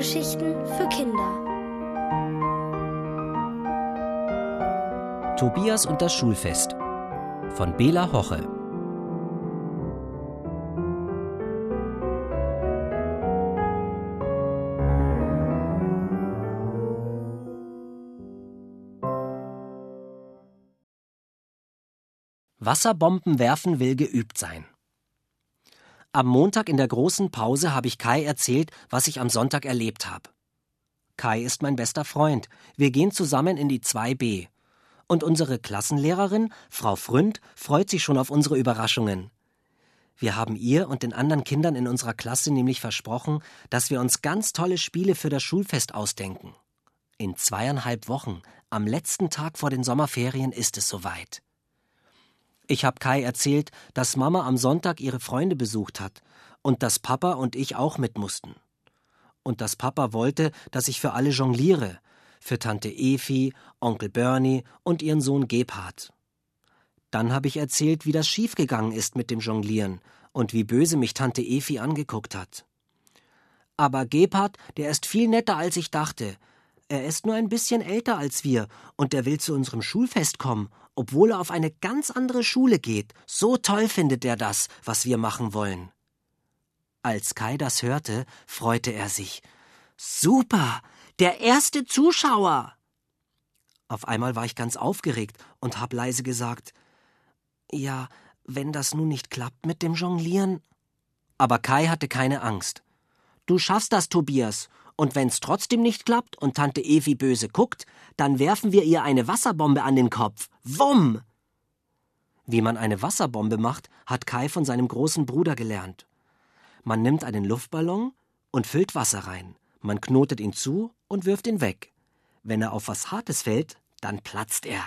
Hörgeschichten für Kinder. Tobias und das Schulfest von Bela Hoche. Wasserbomben werfen will geübt sein. Am Montag in der großen Pause habe ich Kai erzählt, was ich am Sonntag erlebt habe. Kai ist mein bester Freund. Wir gehen zusammen in die 2b. Und unsere Klassenlehrerin, Frau Fründ, freut sich schon auf unsere Überraschungen. Wir haben ihr und den anderen Kindern in unserer Klasse nämlich versprochen, dass wir uns ganz tolle Spiele für das Schulfest ausdenken. In zweieinhalb Wochen, am letzten Tag vor den Sommerferien, ist es soweit. Ich habe Kai erzählt, dass Mama am Sonntag ihre Freunde besucht hat und dass Papa und ich auch mit mussten. Und dass Papa wollte, dass ich für alle jongliere, für Tante Efi, Onkel Bernie und ihren Sohn Gebhard. Dann habe ich erzählt, wie das schiefgegangen ist mit dem Jonglieren und wie böse mich Tante Efi angeguckt hat. Aber Gebhard, der ist viel netter, als ich dachte. Er ist nur ein bisschen älter als wir und er will zu unserem Schulfest kommen obwohl er auf eine ganz andere Schule geht. So toll findet er das, was wir machen wollen. Als Kai das hörte, freute er sich. Super, der erste Zuschauer. Auf einmal war ich ganz aufgeregt und hab leise gesagt: Ja, wenn das nun nicht klappt mit dem Jonglieren. Aber Kai hatte keine Angst. Du schaffst das, Tobias, und wenn's trotzdem nicht klappt und Tante Evi böse guckt, dann werfen wir ihr eine Wasserbombe an den Kopf. Wumm! Wie man eine Wasserbombe macht, hat Kai von seinem großen Bruder gelernt. Man nimmt einen Luftballon und füllt Wasser rein. Man knotet ihn zu und wirft ihn weg. Wenn er auf was Hartes fällt, dann platzt er.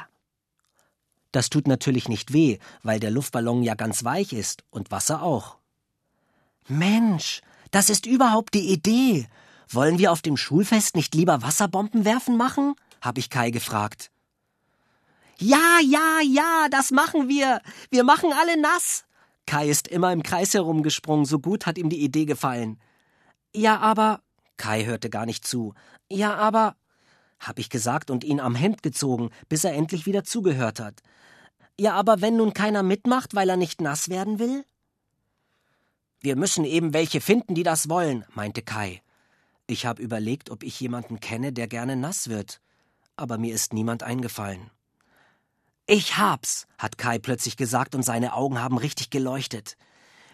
Das tut natürlich nicht weh, weil der Luftballon ja ganz weich ist und Wasser auch. Mensch, das ist überhaupt die Idee. Wollen wir auf dem Schulfest nicht lieber Wasserbomben werfen machen? habe ich Kai gefragt. Ja, ja, ja, das machen wir. Wir machen alle nass. Kai ist immer im Kreis herumgesprungen, so gut hat ihm die Idee gefallen. Ja, aber. Kai hörte gar nicht zu. Ja, aber. hab ich gesagt und ihn am Hemd gezogen, bis er endlich wieder zugehört hat. Ja, aber wenn nun keiner mitmacht, weil er nicht nass werden will? Wir müssen eben welche finden, die das wollen, meinte Kai. Ich habe überlegt, ob ich jemanden kenne, der gerne nass wird, aber mir ist niemand eingefallen. Ich hab's, hat Kai plötzlich gesagt und seine Augen haben richtig geleuchtet.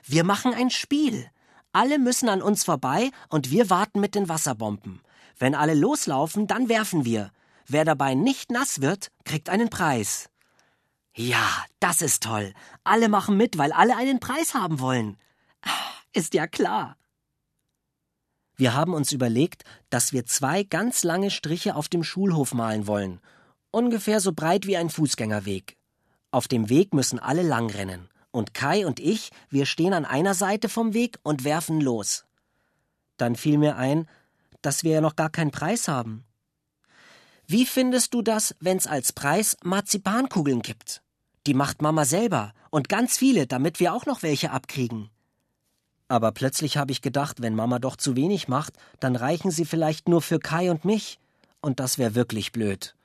Wir machen ein Spiel. Alle müssen an uns vorbei und wir warten mit den Wasserbomben. Wenn alle loslaufen, dann werfen wir. Wer dabei nicht nass wird, kriegt einen Preis. Ja, das ist toll. Alle machen mit, weil alle einen Preis haben wollen. Ah, ist ja klar. Wir haben uns überlegt, dass wir zwei ganz lange Striche auf dem Schulhof malen wollen, ungefähr so breit wie ein Fußgängerweg. Auf dem Weg müssen alle langrennen, und Kai und ich, wir stehen an einer Seite vom Weg und werfen los. Dann fiel mir ein, dass wir ja noch gar keinen Preis haben. Wie findest du das, wenn's als Preis Marzipankugeln gibt? Die macht Mama selber und ganz viele, damit wir auch noch welche abkriegen. Aber plötzlich habe ich gedacht, wenn Mama doch zu wenig macht, dann reichen sie vielleicht nur für Kai und mich. Und das wäre wirklich blöd.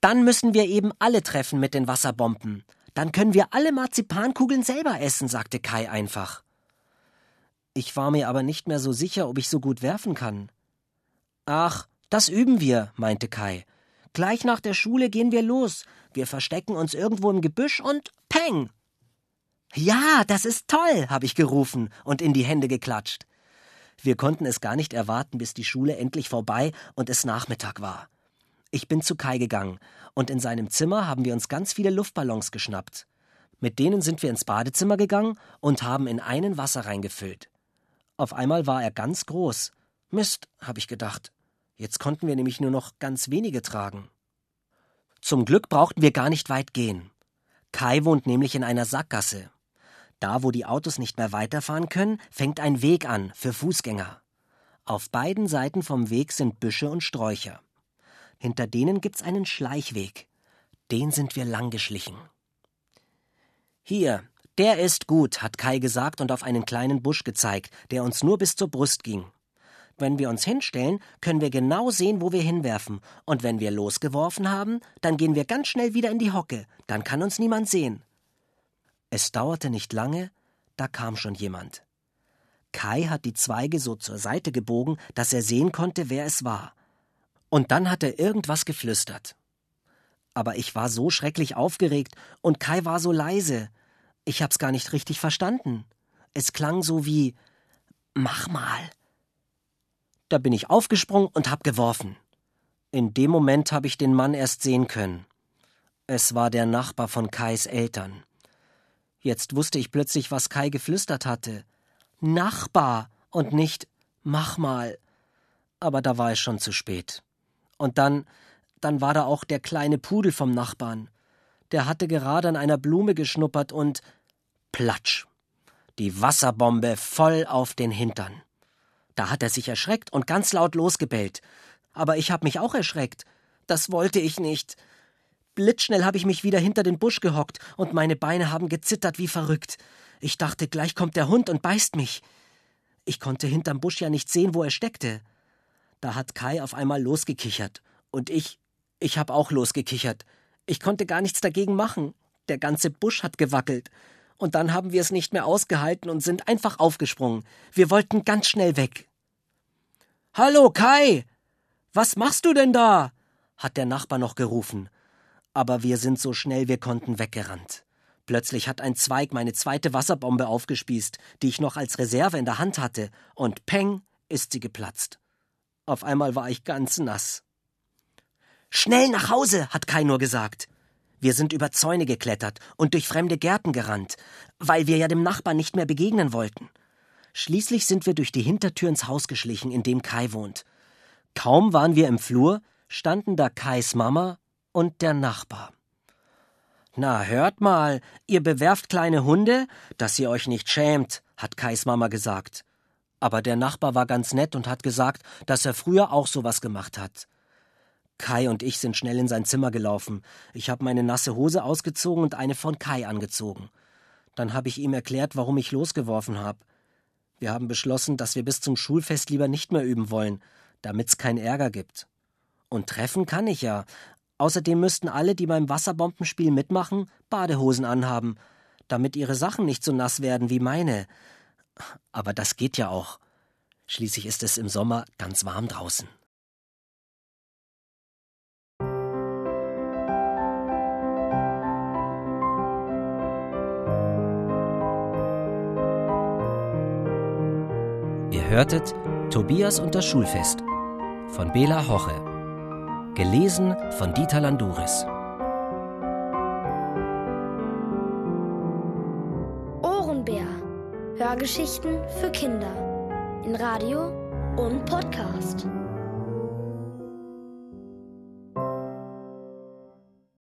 Dann müssen wir eben alle treffen mit den Wasserbomben. Dann können wir alle Marzipankugeln selber essen, sagte Kai einfach. Ich war mir aber nicht mehr so sicher, ob ich so gut werfen kann. Ach, das üben wir, meinte Kai. Gleich nach der Schule gehen wir los. Wir verstecken uns irgendwo im Gebüsch und peng! Ja, das ist toll, habe ich gerufen und in die Hände geklatscht. Wir konnten es gar nicht erwarten, bis die Schule endlich vorbei und es Nachmittag war. Ich bin zu Kai gegangen, und in seinem Zimmer haben wir uns ganz viele Luftballons geschnappt. Mit denen sind wir ins Badezimmer gegangen und haben in einen Wasser reingefüllt. Auf einmal war er ganz groß. Mist, habe ich gedacht. Jetzt konnten wir nämlich nur noch ganz wenige tragen. Zum Glück brauchten wir gar nicht weit gehen. Kai wohnt nämlich in einer Sackgasse. Da, wo die Autos nicht mehr weiterfahren können, fängt ein Weg an für Fußgänger. Auf beiden Seiten vom Weg sind Büsche und Sträucher. Hinter denen gibt's einen Schleichweg. Den sind wir lang geschlichen. Hier, der ist gut, hat Kai gesagt und auf einen kleinen Busch gezeigt, der uns nur bis zur Brust ging. Wenn wir uns hinstellen, können wir genau sehen, wo wir hinwerfen. Und wenn wir losgeworfen haben, dann gehen wir ganz schnell wieder in die Hocke. Dann kann uns niemand sehen. Es dauerte nicht lange, da kam schon jemand. Kai hat die Zweige so zur Seite gebogen, dass er sehen konnte, wer es war. Und dann hat er irgendwas geflüstert. Aber ich war so schrecklich aufgeregt und Kai war so leise. Ich hab's gar nicht richtig verstanden. Es klang so wie Mach mal. Da bin ich aufgesprungen und hab geworfen. In dem Moment habe ich den Mann erst sehen können. Es war der Nachbar von Kais Eltern. Jetzt wusste ich plötzlich, was Kai geflüstert hatte. Nachbar und nicht mach mal. Aber da war es schon zu spät. Und dann, dann war da auch der kleine Pudel vom Nachbarn. Der hatte gerade an einer Blume geschnuppert und platsch. Die Wasserbombe voll auf den Hintern. Da hat er sich erschreckt und ganz laut losgebellt. Aber ich hab mich auch erschreckt. Das wollte ich nicht. Blitzschnell habe ich mich wieder hinter den Busch gehockt und meine Beine haben gezittert wie verrückt. Ich dachte, gleich kommt der Hund und beißt mich. Ich konnte hinterm Busch ja nicht sehen, wo er steckte. Da hat Kai auf einmal losgekichert. Und ich, ich hab auch losgekichert. Ich konnte gar nichts dagegen machen. Der ganze Busch hat gewackelt. Und dann haben wir es nicht mehr ausgehalten und sind einfach aufgesprungen. Wir wollten ganz schnell weg. Hallo, Kai! Was machst du denn da? hat der Nachbar noch gerufen. Aber wir sind so schnell wir konnten weggerannt. Plötzlich hat ein Zweig meine zweite Wasserbombe aufgespießt, die ich noch als Reserve in der Hand hatte, und peng ist sie geplatzt. Auf einmal war ich ganz nass. Schnell nach Hause, hat Kai nur gesagt. Wir sind über Zäune geklettert und durch fremde Gärten gerannt, weil wir ja dem Nachbarn nicht mehr begegnen wollten. Schließlich sind wir durch die Hintertür ins Haus geschlichen, in dem Kai wohnt. Kaum waren wir im Flur, standen da Kais Mama und der Nachbar. Na, hört mal, ihr bewerft kleine Hunde, dass ihr euch nicht schämt, hat Kais Mama gesagt. Aber der Nachbar war ganz nett und hat gesagt, dass er früher auch sowas gemacht hat. Kai und ich sind schnell in sein Zimmer gelaufen. Ich habe meine nasse Hose ausgezogen und eine von Kai angezogen. Dann habe ich ihm erklärt, warum ich losgeworfen habe. Wir haben beschlossen, dass wir bis zum Schulfest lieber nicht mehr üben wollen, damit's keinen Ärger gibt. Und treffen kann ich ja. Außerdem müssten alle, die beim Wasserbombenspiel mitmachen, Badehosen anhaben, damit ihre Sachen nicht so nass werden wie meine. Aber das geht ja auch. Schließlich ist es im Sommer ganz warm draußen. hörtet Tobias und das Schulfest von Bela Hoche. Gelesen von Dieter Landuris. Ohrenbär. Hörgeschichten für Kinder. In Radio und Podcast.